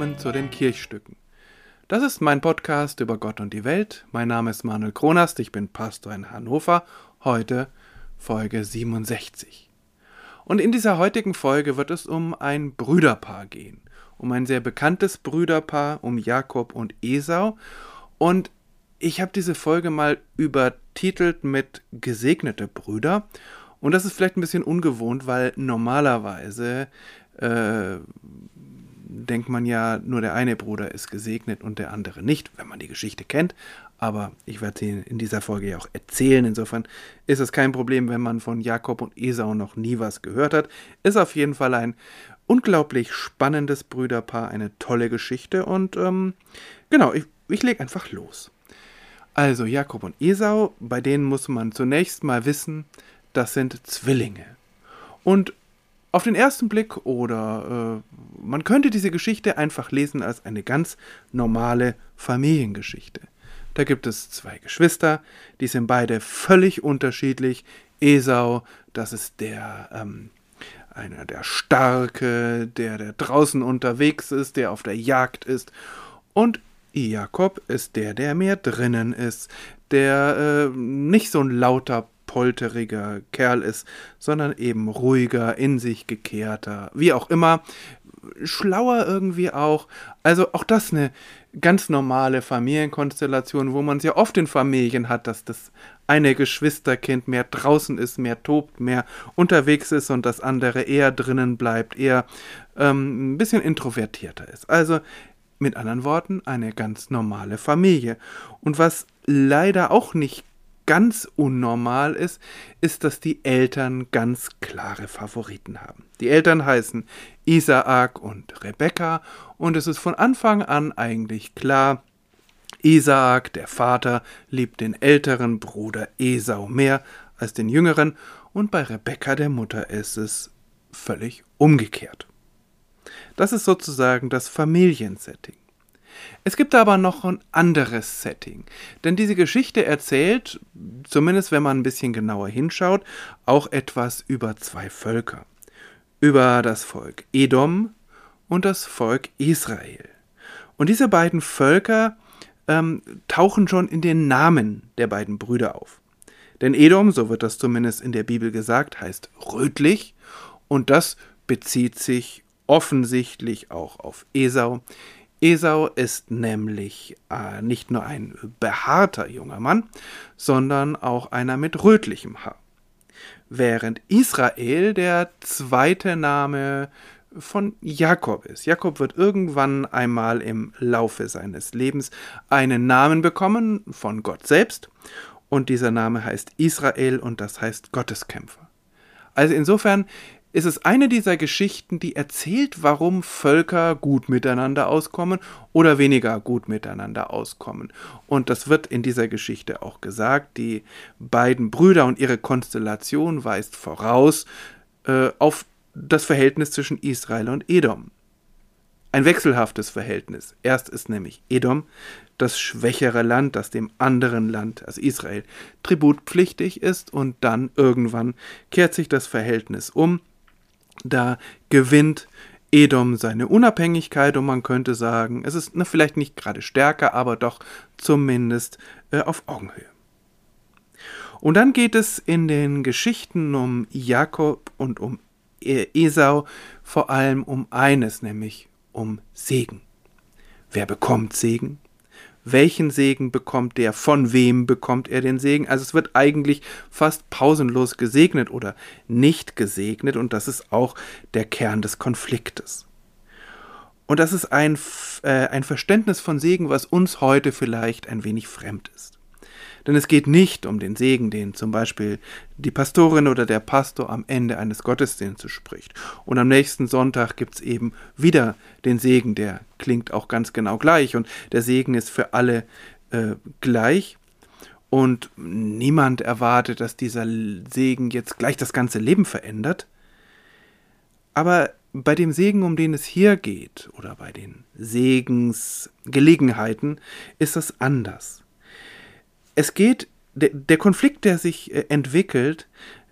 willkommen zu den Kirchstücken. Das ist mein Podcast über Gott und die Welt. Mein Name ist Manuel Kronast, ich bin Pastor in Hannover. Heute Folge 67. Und in dieser heutigen Folge wird es um ein Brüderpaar gehen. Um ein sehr bekanntes Brüderpaar, um Jakob und Esau. Und ich habe diese Folge mal übertitelt mit Gesegnete Brüder. Und das ist vielleicht ein bisschen ungewohnt, weil normalerweise äh, denkt man ja, nur der eine Bruder ist gesegnet und der andere nicht, wenn man die Geschichte kennt. Aber ich werde sie in dieser Folge ja auch erzählen. Insofern ist es kein Problem, wenn man von Jakob und Esau noch nie was gehört hat. Ist auf jeden Fall ein unglaublich spannendes Brüderpaar, eine tolle Geschichte. Und ähm, genau, ich, ich lege einfach los. Also Jakob und Esau, bei denen muss man zunächst mal wissen, das sind Zwillinge. Und auf den ersten Blick oder äh, man könnte diese Geschichte einfach lesen als eine ganz normale Familiengeschichte. Da gibt es zwei Geschwister, die sind beide völlig unterschiedlich. Esau, das ist der ähm, einer der Starke, der, der draußen unterwegs ist, der auf der Jagd ist. Und Jakob ist der, der mehr drinnen ist, der äh, nicht so ein lauter polteriger Kerl ist, sondern eben ruhiger, in sich gekehrter, wie auch immer, schlauer irgendwie auch. Also auch das eine ganz normale Familienkonstellation, wo man es ja oft in Familien hat, dass das eine Geschwisterkind mehr draußen ist, mehr tobt, mehr unterwegs ist und das andere eher drinnen bleibt, eher ähm, ein bisschen introvertierter ist. Also mit anderen Worten, eine ganz normale Familie. Und was leider auch nicht ganz unnormal ist, ist, dass die Eltern ganz klare Favoriten haben. Die Eltern heißen Isaak und Rebekka und es ist von Anfang an eigentlich klar, Isaak, der Vater, liebt den älteren Bruder Esau mehr als den jüngeren und bei Rebekka, der Mutter, ist es völlig umgekehrt. Das ist sozusagen das Familiensetting. Es gibt aber noch ein anderes Setting, denn diese Geschichte erzählt, zumindest wenn man ein bisschen genauer hinschaut, auch etwas über zwei Völker. Über das Volk Edom und das Volk Israel. Und diese beiden Völker ähm, tauchen schon in den Namen der beiden Brüder auf. Denn Edom, so wird das zumindest in der Bibel gesagt, heißt rötlich und das bezieht sich offensichtlich auch auf Esau. Esau ist nämlich äh, nicht nur ein behaarter junger Mann, sondern auch einer mit rötlichem Haar. Während Israel der zweite Name von Jakob ist. Jakob wird irgendwann einmal im Laufe seines Lebens einen Namen bekommen von Gott selbst und dieser Name heißt Israel und das heißt Gotteskämpfer. Also insofern ist es eine dieser Geschichten, die erzählt, warum Völker gut miteinander auskommen oder weniger gut miteinander auskommen. Und das wird in dieser Geschichte auch gesagt. Die beiden Brüder und ihre Konstellation weist voraus äh, auf das Verhältnis zwischen Israel und Edom. Ein wechselhaftes Verhältnis. Erst ist nämlich Edom das schwächere Land, das dem anderen Land, als Israel, tributpflichtig ist, und dann irgendwann kehrt sich das Verhältnis um da gewinnt Edom seine Unabhängigkeit und man könnte sagen, es ist na, vielleicht nicht gerade stärker, aber doch zumindest äh, auf Augenhöhe. Und dann geht es in den Geschichten um Jakob und um e-, Esau vor allem um eines, nämlich um Segen. Wer bekommt Segen? Welchen Segen bekommt der, von wem bekommt er den Segen. Also es wird eigentlich fast pausenlos gesegnet oder nicht gesegnet und das ist auch der Kern des Konfliktes. Und das ist ein, äh, ein Verständnis von Segen, was uns heute vielleicht ein wenig fremd ist. Denn es geht nicht um den Segen, den zum Beispiel die Pastorin oder der Pastor am Ende eines Gottesdienstes spricht. Und am nächsten Sonntag gibt es eben wieder den Segen, der klingt auch ganz genau gleich. Und der Segen ist für alle äh, gleich. Und niemand erwartet, dass dieser Segen jetzt gleich das ganze Leben verändert. Aber bei dem Segen, um den es hier geht, oder bei den Segensgelegenheiten, ist das anders es geht, der, der Konflikt, der sich äh, entwickelt,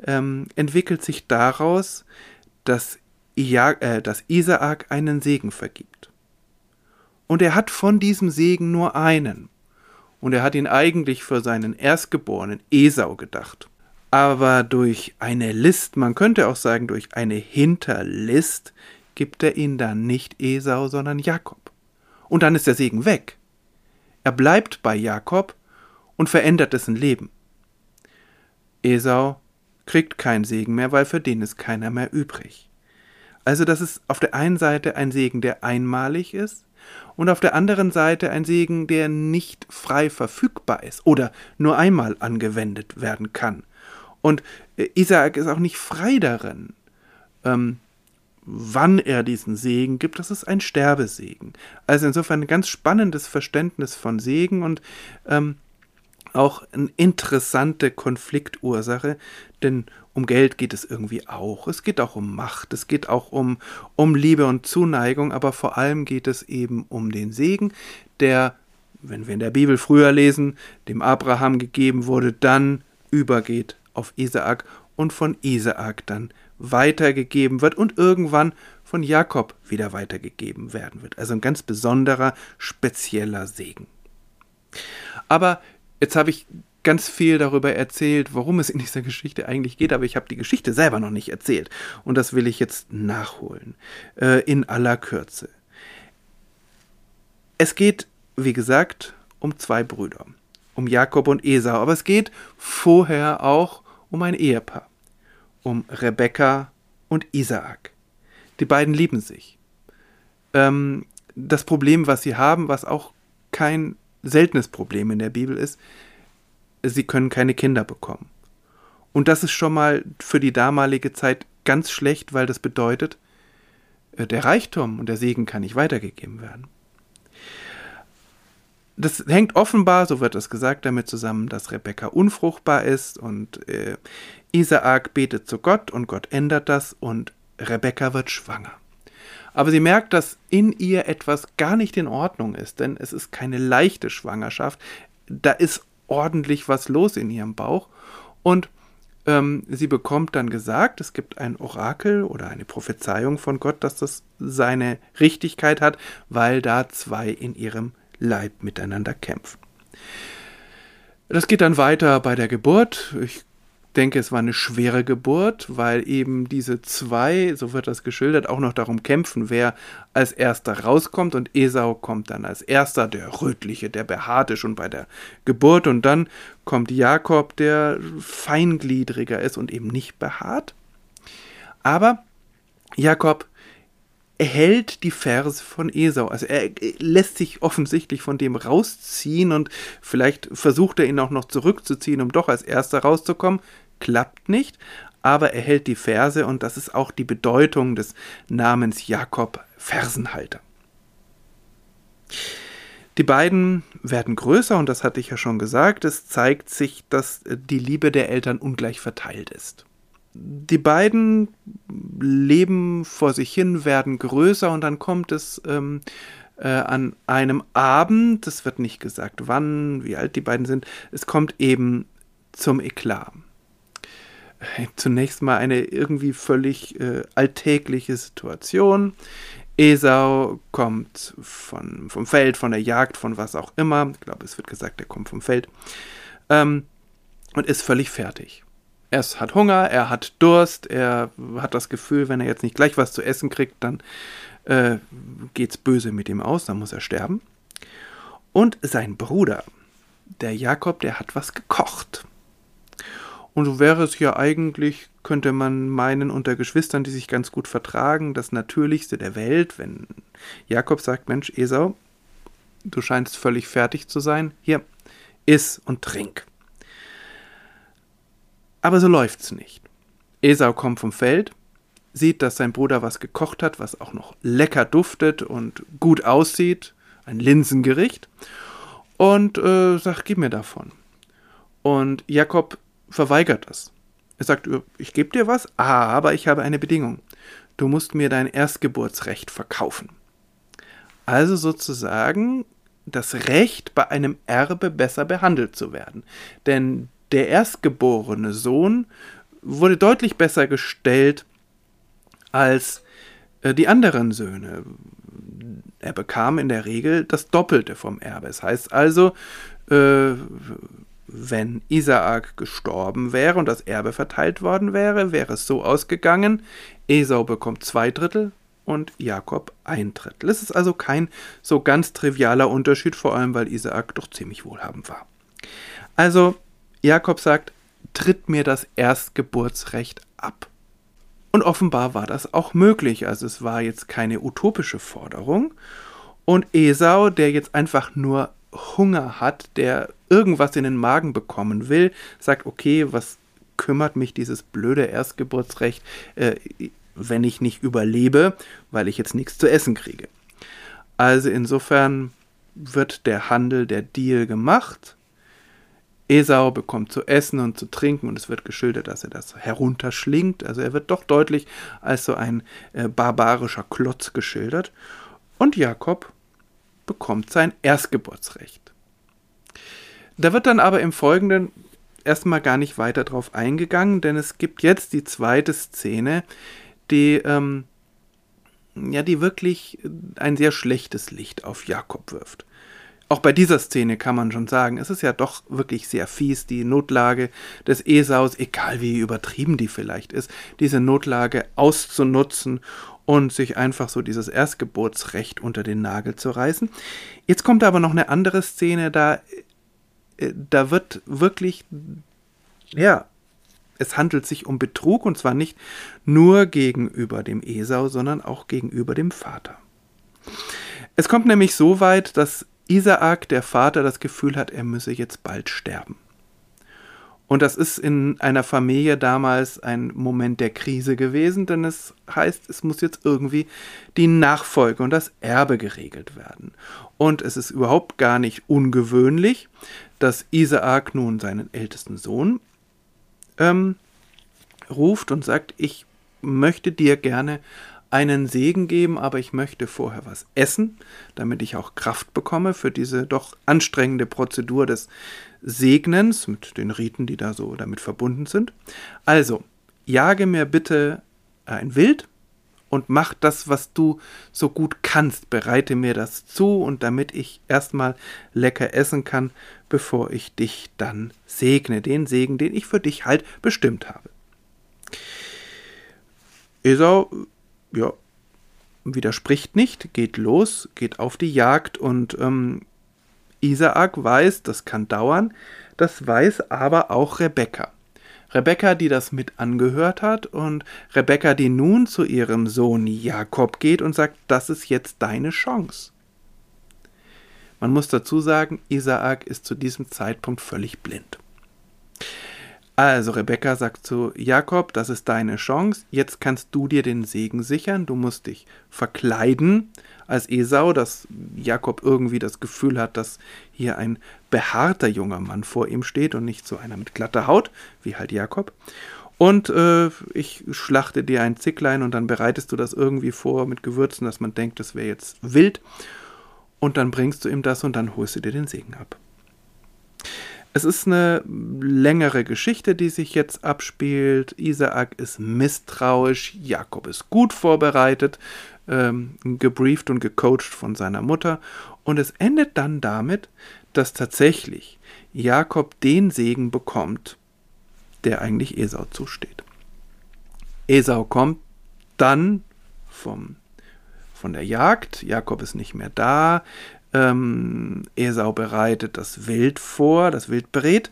ähm, entwickelt sich daraus, dass, ja, äh, dass Isaak einen Segen vergibt. Und er hat von diesem Segen nur einen. Und er hat ihn eigentlich für seinen Erstgeborenen Esau gedacht. Aber durch eine List, man könnte auch sagen durch eine Hinterlist, gibt er ihn dann nicht Esau, sondern Jakob. Und dann ist der Segen weg. Er bleibt bei Jakob und verändert dessen Leben. Esau kriegt keinen Segen mehr, weil für den ist keiner mehr übrig. Also das ist auf der einen Seite ein Segen, der einmalig ist, und auf der anderen Seite ein Segen, der nicht frei verfügbar ist oder nur einmal angewendet werden kann. Und äh, Isaak ist auch nicht frei darin, ähm, wann er diesen Segen gibt. Das ist ein Sterbesegen. Also insofern ein ganz spannendes Verständnis von Segen und ähm, auch eine interessante Konfliktursache, denn um Geld geht es irgendwie auch. Es geht auch um Macht, es geht auch um, um Liebe und Zuneigung, aber vor allem geht es eben um den Segen, der, wenn wir in der Bibel früher lesen, dem Abraham gegeben wurde, dann übergeht auf Isaak und von Isaak dann weitergegeben wird und irgendwann von Jakob wieder weitergegeben werden wird. Also ein ganz besonderer, spezieller Segen. Aber Jetzt habe ich ganz viel darüber erzählt, worum es in dieser Geschichte eigentlich geht, aber ich habe die Geschichte selber noch nicht erzählt. Und das will ich jetzt nachholen. Äh, in aller Kürze. Es geht, wie gesagt, um zwei Brüder. Um Jakob und Esau. Aber es geht vorher auch um ein Ehepaar. Um Rebekka und Isaak. Die beiden lieben sich. Ähm, das Problem, was sie haben, was auch kein seltenes Problem in der Bibel ist, sie können keine Kinder bekommen. Und das ist schon mal für die damalige Zeit ganz schlecht, weil das bedeutet, äh, der Reichtum und der Segen kann nicht weitergegeben werden. Das hängt offenbar, so wird es gesagt, damit zusammen, dass Rebekka unfruchtbar ist und äh, Isaak betet zu Gott und Gott ändert das und Rebekka wird schwanger. Aber sie merkt, dass in ihr etwas gar nicht in Ordnung ist, denn es ist keine leichte Schwangerschaft. Da ist ordentlich was los in ihrem Bauch. Und ähm, sie bekommt dann gesagt, es gibt ein Orakel oder eine Prophezeiung von Gott, dass das seine Richtigkeit hat, weil da zwei in ihrem Leib miteinander kämpfen. Das geht dann weiter bei der Geburt. Ich denke, es war eine schwere Geburt, weil eben diese zwei, so wird das geschildert, auch noch darum kämpfen, wer als erster rauskommt und Esau kommt dann als erster, der rötliche, der behaarte schon bei der Geburt und dann kommt Jakob, der feingliedriger ist und eben nicht behaart. Aber Jakob erhält die Verse von Esau. Also er lässt sich offensichtlich von dem rausziehen und vielleicht versucht er ihn auch noch zurückzuziehen, um doch als erster rauszukommen. Klappt nicht, aber er hält die Verse und das ist auch die Bedeutung des Namens Jakob Fersenhalter. Die beiden werden größer und das hatte ich ja schon gesagt. Es zeigt sich, dass die Liebe der Eltern ungleich verteilt ist die beiden leben vor sich hin, werden größer und dann kommt es ähm, äh, an einem Abend, es wird nicht gesagt, wann, wie alt die beiden sind, es kommt eben zum Eklat. Zunächst mal eine irgendwie völlig äh, alltägliche Situation. Esau kommt von, vom Feld, von der Jagd, von was auch immer. Ich glaube, es wird gesagt, er kommt vom Feld. Ähm, und ist völlig fertig er hat Hunger, er hat Durst, er hat das Gefühl, wenn er jetzt nicht gleich was zu essen kriegt, dann äh, geht's böse mit ihm aus, dann muss er sterben. Und sein Bruder, der Jakob, der hat was gekocht. Und so wäre es ja eigentlich, könnte man meinen, unter Geschwistern, die sich ganz gut vertragen, das Natürlichste der Welt, wenn Jakob sagt, Mensch, Esau, du scheinst völlig fertig zu sein, hier, iss und trink. Aber so läuft's nicht. Esau kommt vom Feld, sieht, dass sein Bruder was gekocht hat, was auch noch lecker duftet und gut aussieht, ein Linsengericht, und äh, sagt, gib mir davon. Und Jakob verweigert das. Er sagt, ich gebe dir was, aber ich habe eine Bedingung. Du musst mir dein Erstgeburtsrecht verkaufen. Also sozusagen das Recht, bei einem Erbe besser behandelt zu werden. Denn der erstgeborene Sohn wurde deutlich besser gestellt als äh, die anderen Söhne. Er bekam in der Regel das Doppelte vom Erbe. Es heißt also, äh, wenn Isaak gestorben wäre und das Erbe verteilt worden wäre, wäre es so ausgegangen, Esau bekommt zwei Drittel und Jakob ein Drittel. Es ist also kein so ganz trivialer Unterschied, vor allem weil Isaak doch ziemlich wohlhabend war. Also Jakob sagt, tritt mir das Erstgeburtsrecht ab. Und offenbar war das auch möglich, also es war jetzt keine utopische Forderung. Und Esau, der jetzt einfach nur Hunger hat, der irgendwas in den Magen bekommen will, sagt, okay, was kümmert mich dieses blöde Erstgeburtsrecht, äh, wenn ich nicht überlebe, weil ich jetzt nichts zu essen kriege. Also insofern wird der Handel, der Deal gemacht. Esau bekommt zu essen und zu trinken und es wird geschildert, dass er das herunterschlingt. Also er wird doch deutlich als so ein äh, barbarischer Klotz geschildert. Und Jakob bekommt sein Erstgeburtsrecht. Da wird dann aber im Folgenden erstmal gar nicht weiter drauf eingegangen, denn es gibt jetzt die zweite Szene, die, ähm, ja, die wirklich ein sehr schlechtes Licht auf Jakob wirft. Auch bei dieser Szene kann man schon sagen, es ist ja doch wirklich sehr fies, die Notlage des Esaus, egal wie übertrieben die vielleicht ist, diese Notlage auszunutzen und sich einfach so dieses Erstgeburtsrecht unter den Nagel zu reißen. Jetzt kommt aber noch eine andere Szene, da, äh, da wird wirklich, ja, es handelt sich um Betrug und zwar nicht nur gegenüber dem Esau, sondern auch gegenüber dem Vater. Es kommt nämlich so weit, dass Isaak, der Vater, das Gefühl hat, er müsse jetzt bald sterben. Und das ist in einer Familie damals ein Moment der Krise gewesen, denn es heißt, es muss jetzt irgendwie die Nachfolge und das Erbe geregelt werden. Und es ist überhaupt gar nicht ungewöhnlich, dass Isaak nun seinen ältesten Sohn ähm, ruft und sagt, ich möchte dir gerne einen Segen geben, aber ich möchte vorher was essen, damit ich auch Kraft bekomme für diese doch anstrengende Prozedur des Segnens mit den Riten, die da so damit verbunden sind. Also, jage mir bitte ein Wild und mach das, was du so gut kannst. Bereite mir das zu und damit ich erstmal lecker essen kann, bevor ich dich dann segne. Den Segen, den ich für dich halt bestimmt habe. Esau ja, widerspricht nicht, geht los, geht auf die Jagd und ähm, Isaak weiß, das kann dauern, das weiß aber auch Rebekka. Rebekka, die das mit angehört hat und Rebekka, die nun zu ihrem Sohn Jakob geht und sagt, das ist jetzt deine Chance. Man muss dazu sagen, Isaak ist zu diesem Zeitpunkt völlig blind. Also Rebecca sagt zu Jakob, das ist deine Chance, jetzt kannst du dir den Segen sichern, du musst dich verkleiden als Esau, dass Jakob irgendwie das Gefühl hat, dass hier ein behaarter junger Mann vor ihm steht und nicht so einer mit glatter Haut, wie halt Jakob. Und äh, ich schlachte dir ein Zicklein und dann bereitest du das irgendwie vor mit Gewürzen, dass man denkt, das wäre jetzt wild. Und dann bringst du ihm das und dann holst du dir den Segen ab. Es ist eine längere Geschichte, die sich jetzt abspielt. Isaak ist misstrauisch, Jakob ist gut vorbereitet, ähm, gebrieft und gecoacht von seiner Mutter. Und es endet dann damit, dass tatsächlich Jakob den Segen bekommt, der eigentlich Esau zusteht. Esau kommt dann vom, von der Jagd, Jakob ist nicht mehr da, ähm, Esau bereitet das Wild vor, das Wild berät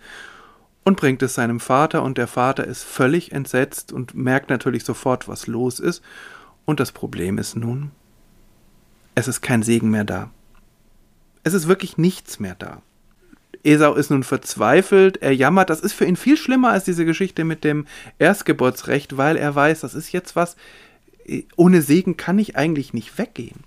und bringt es seinem Vater und der Vater ist völlig entsetzt und merkt natürlich sofort, was los ist. Und das Problem ist nun, es ist kein Segen mehr da. Es ist wirklich nichts mehr da. Esau ist nun verzweifelt, er jammert, das ist für ihn viel schlimmer als diese Geschichte mit dem Erstgeburtsrecht, weil er weiß, das ist jetzt was, ohne Segen kann ich eigentlich nicht weggehen.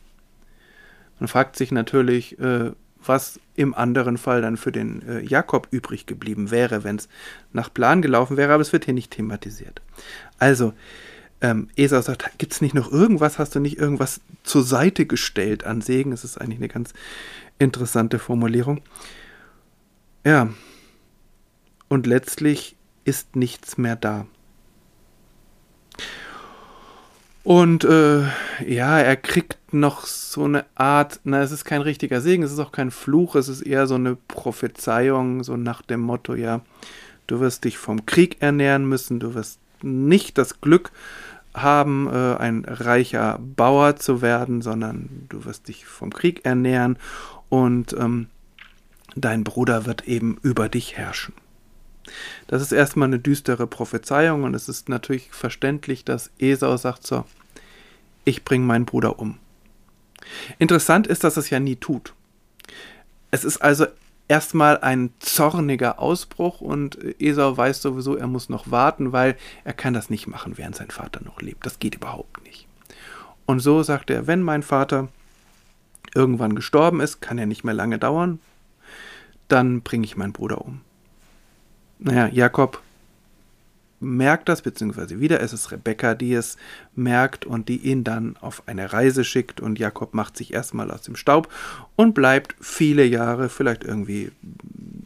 Man fragt sich natürlich, äh, was im anderen Fall dann für den äh, Jakob übrig geblieben wäre, wenn es nach Plan gelaufen wäre, aber es wird hier nicht thematisiert. Also, ähm, Esau sagt, gibt es nicht noch irgendwas, hast du nicht irgendwas zur Seite gestellt an Segen? Das ist eigentlich eine ganz interessante Formulierung. Ja, und letztlich ist nichts mehr da. Und äh, ja, er kriegt noch so eine Art, na, es ist kein richtiger Segen, es ist auch kein Fluch, es ist eher so eine Prophezeiung, so nach dem Motto, ja, du wirst dich vom Krieg ernähren müssen, du wirst nicht das Glück haben, äh, ein reicher Bauer zu werden, sondern du wirst dich vom Krieg ernähren und ähm, dein Bruder wird eben über dich herrschen. Das ist erstmal eine düstere Prophezeiung und es ist natürlich verständlich, dass Esau sagt so, ich bringe meinen Bruder um. Interessant ist, dass es ja nie tut. Es ist also erstmal ein zorniger Ausbruch und Esau weiß sowieso, er muss noch warten, weil er kann das nicht machen, während sein Vater noch lebt. Das geht überhaupt nicht. Und so sagt er, wenn mein Vater irgendwann gestorben ist, kann er nicht mehr lange dauern, dann bringe ich meinen Bruder um. Naja, Jakob merkt das, beziehungsweise wieder ist es Rebekka, die es merkt und die ihn dann auf eine Reise schickt und Jakob macht sich erstmal aus dem Staub und bleibt viele Jahre, vielleicht irgendwie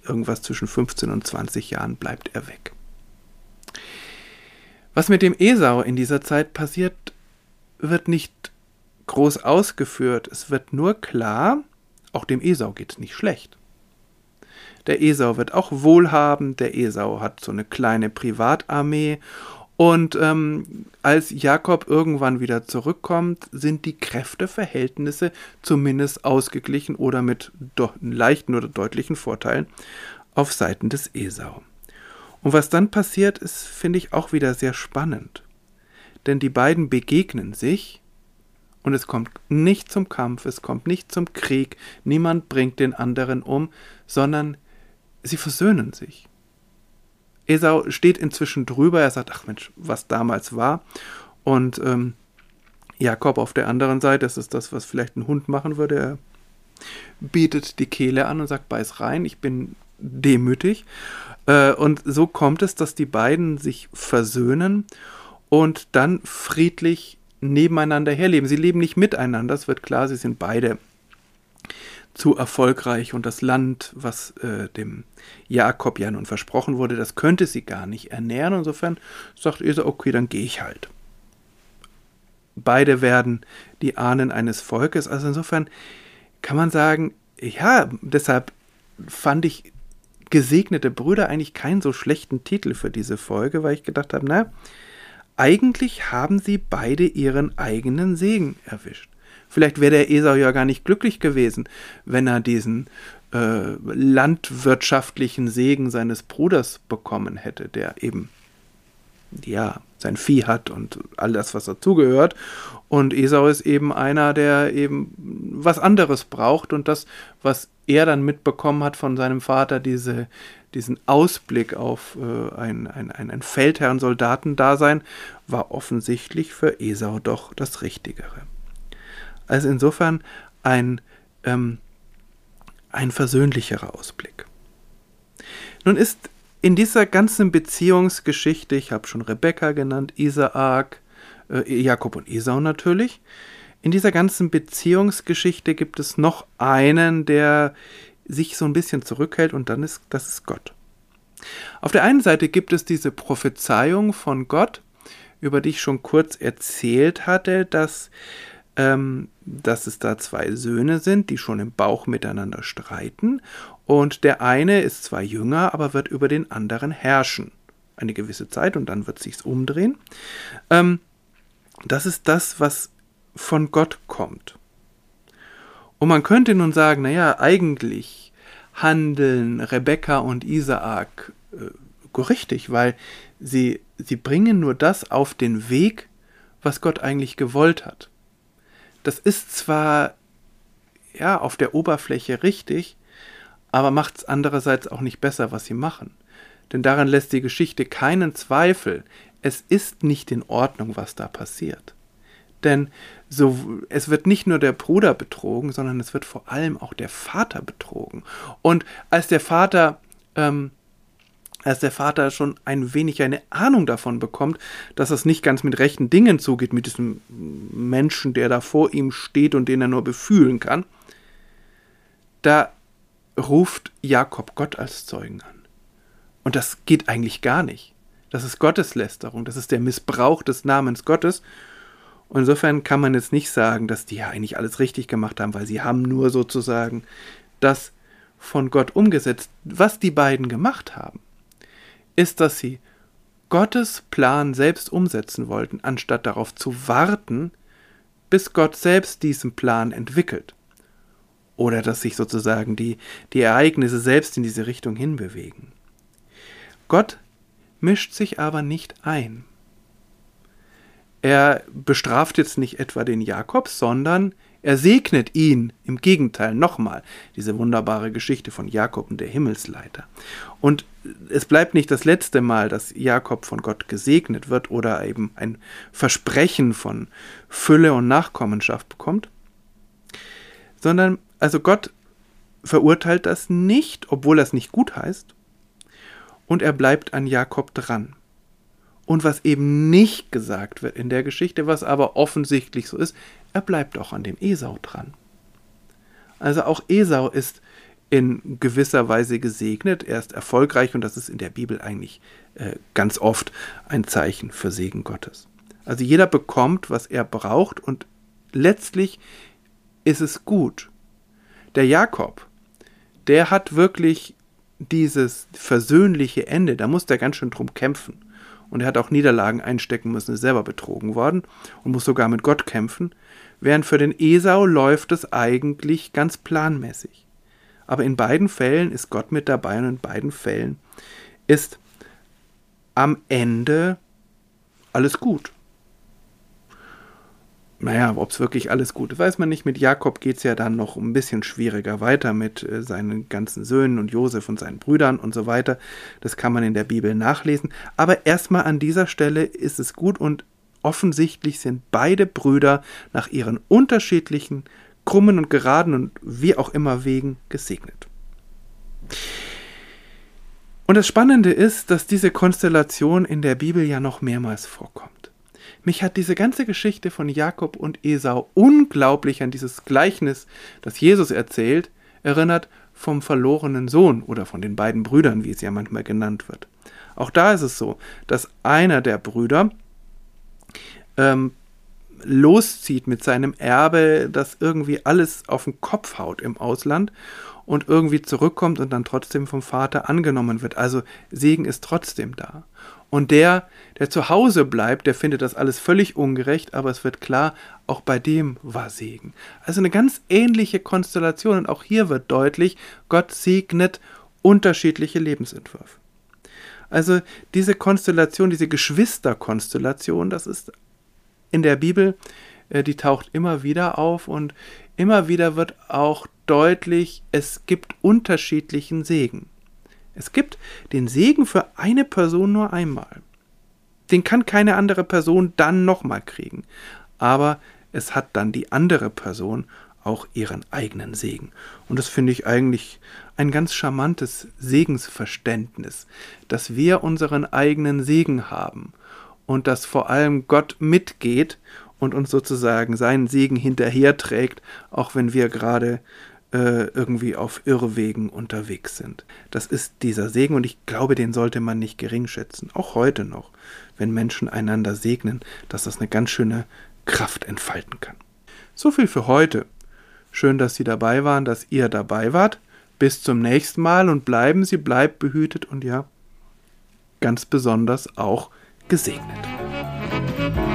irgendwas zwischen 15 und 20 Jahren, bleibt er weg. Was mit dem Esau in dieser Zeit passiert, wird nicht groß ausgeführt. Es wird nur klar, auch dem Esau geht es nicht schlecht. Der Esau wird auch wohlhabend, der Esau hat so eine kleine Privatarmee und ähm, als Jakob irgendwann wieder zurückkommt, sind die Kräfteverhältnisse zumindest ausgeglichen oder mit leichten oder deutlichen Vorteilen auf Seiten des Esau. Und was dann passiert, ist, finde ich, auch wieder sehr spannend. Denn die beiden begegnen sich und es kommt nicht zum Kampf, es kommt nicht zum Krieg, niemand bringt den anderen um, sondern sie versöhnen sich. Esau steht inzwischen drüber, er sagt, ach Mensch, was damals war. Und ähm, Jakob auf der anderen Seite, das ist das, was vielleicht ein Hund machen würde, er bietet die Kehle an und sagt, beiß rein, ich bin demütig. Äh, und so kommt es, dass die beiden sich versöhnen und dann friedlich nebeneinander herleben. Sie leben nicht miteinander, es wird klar, sie sind beide zu erfolgreich und das Land, was äh, dem Jakob ja nun versprochen wurde, das könnte sie gar nicht ernähren. Insofern sagt Esau, okay, dann gehe ich halt. Beide werden die Ahnen eines Volkes. Also insofern kann man sagen, ja, deshalb fand ich gesegnete Brüder eigentlich keinen so schlechten Titel für diese Folge, weil ich gedacht habe, na, eigentlich haben sie beide ihren eigenen Segen erwischt. Vielleicht wäre der Esau ja gar nicht glücklich gewesen, wenn er diesen äh, landwirtschaftlichen Segen seines Bruders bekommen hätte, der eben ja sein Vieh hat und all das, was dazugehört. Und Esau ist eben einer, der eben was anderes braucht und das, was er dann mitbekommen hat von seinem Vater, diese, diesen Ausblick auf äh, ein, ein, ein, ein Feldherrn-Soldatendasein, war offensichtlich für Esau doch das Richtigere. Also insofern ein, ähm, ein versöhnlicherer Ausblick. Nun ist in dieser ganzen Beziehungsgeschichte, ich habe schon Rebekka genannt, Isaak, äh, Jakob und Esau natürlich, in dieser ganzen Beziehungsgeschichte gibt es noch einen, der sich so ein bisschen zurückhält und dann ist das ist Gott. Auf der einen Seite gibt es diese Prophezeiung von Gott, über die ich schon kurz erzählt hatte, dass ähm, dass es da zwei Söhne sind, die schon im Bauch miteinander streiten, und der eine ist zwar jünger, aber wird über den anderen herrschen. Eine gewisse Zeit und dann wird sich's umdrehen. Ähm, das ist das, was von Gott kommt. Und man könnte nun sagen, naja, eigentlich handeln Rebekka und Isaak äh, richtig, weil sie, sie bringen nur das auf den Weg, was Gott eigentlich gewollt hat das ist zwar ja auf der Oberfläche richtig, aber macht es andererseits auch nicht besser, was sie machen. Denn daran lässt die Geschichte keinen Zweifel. Es ist nicht in Ordnung, was da passiert. Denn so, es wird nicht nur der Bruder betrogen, sondern es wird vor allem auch der Vater betrogen. Und als der Vater ähm, als der Vater schon ein wenig eine Ahnung davon bekommt, dass es nicht ganz mit rechten Dingen zugeht, mit diesem Menschen, der da vor ihm steht und den er nur befühlen kann, da ruft Jakob Gott als Zeugen an. Und das geht eigentlich gar nicht. Das ist Gotteslästerung, das ist der Missbrauch des Namens Gottes. Und insofern kann man jetzt nicht sagen, dass die ja eigentlich alles richtig gemacht haben, weil sie haben nur sozusagen das von Gott umgesetzt. Was die beiden gemacht haben, ist, dass sie Gottes Plan selbst umsetzen wollten, anstatt darauf zu warten, bis Gott selbst diesen Plan entwickelt. Oder dass sich sozusagen die, die Ereignisse selbst in diese Richtung hinbewegen. Gott mischt sich aber nicht ein. Er bestraft jetzt nicht etwa den Jakob, sondern er segnet ihn. Im Gegenteil, nochmal, diese wunderbare Geschichte von Jakob und der Himmelsleiter. Und es bleibt nicht das letzte Mal, dass Jakob von Gott gesegnet wird oder eben ein Versprechen von Fülle und Nachkommenschaft bekommt, sondern also Gott verurteilt das nicht, obwohl es nicht gut heißt, und er bleibt an Jakob dran. Und was eben nicht gesagt wird in der Geschichte, was aber offensichtlich so ist, er bleibt auch an dem Esau dran. Also auch Esau ist in gewisser Weise gesegnet, er ist erfolgreich und das ist in der Bibel eigentlich äh, ganz oft ein Zeichen für Segen Gottes. Also jeder bekommt, was er braucht und letztlich ist es gut. Der Jakob, der hat wirklich dieses versöhnliche Ende, da muss der ganz schön drum kämpfen und er hat auch Niederlagen einstecken müssen, ist selber betrogen worden und muss sogar mit Gott kämpfen, während für den Esau läuft es eigentlich ganz planmäßig. Aber in beiden Fällen ist Gott mit dabei und in beiden Fällen ist am Ende alles gut. Naja, ob es wirklich alles gut ist, weiß man nicht. Mit Jakob geht es ja dann noch ein bisschen schwieriger weiter mit äh, seinen ganzen Söhnen und Josef und seinen Brüdern und so weiter. Das kann man in der Bibel nachlesen. Aber erstmal an dieser Stelle ist es gut und offensichtlich sind beide Brüder nach ihren unterschiedlichen, krummen und geraden und wie auch immer Wegen gesegnet. Und das Spannende ist, dass diese Konstellation in der Bibel ja noch mehrmals vorkommt. Mich hat diese ganze Geschichte von Jakob und Esau unglaublich an dieses Gleichnis, das Jesus erzählt, erinnert vom verlorenen Sohn oder von den beiden Brüdern, wie es ja manchmal genannt wird. Auch da ist es so, dass einer der Brüder ähm, loszieht mit seinem Erbe, das irgendwie alles auf den Kopf haut im Ausland und irgendwie zurückkommt und dann trotzdem vom Vater angenommen wird. Also Segen ist trotzdem da. Und der, der zu Hause bleibt, der findet das alles völlig ungerecht, aber es wird klar, auch bei dem war Segen. Also eine ganz ähnliche Konstellation und auch hier wird deutlich, Gott segnet unterschiedliche Lebensentwürfe. Also diese Konstellation, diese Geschwisterkonstellation, das ist in der Bibel, äh, die taucht immer wieder auf und immer wieder wird auch deutlich, es gibt unterschiedlichen Segen. Es gibt den Segen für eine Person nur einmal. Den kann keine andere Person dann nochmal kriegen. Aber es hat dann die andere Person auch ihren eigenen Segen. Und das finde ich eigentlich ein ganz charmantes Segensverständnis, dass wir unseren eigenen Segen haben und dass vor allem Gott mitgeht und uns sozusagen seinen Segen hinterherträgt, auch wenn wir gerade äh, irgendwie auf Irrwegen unterwegs sind. Das ist dieser Segen und ich glaube, den sollte man nicht gering schätzen. Auch heute noch, wenn Menschen einander segnen, dass das eine ganz schöne Kraft entfalten kann. So viel für heute. Schön, dass Sie dabei waren, dass ihr dabei wart. Bis zum nächsten Mal und bleiben Sie, bleibt behütet und ja, ganz besonders auch gesegnet. Musik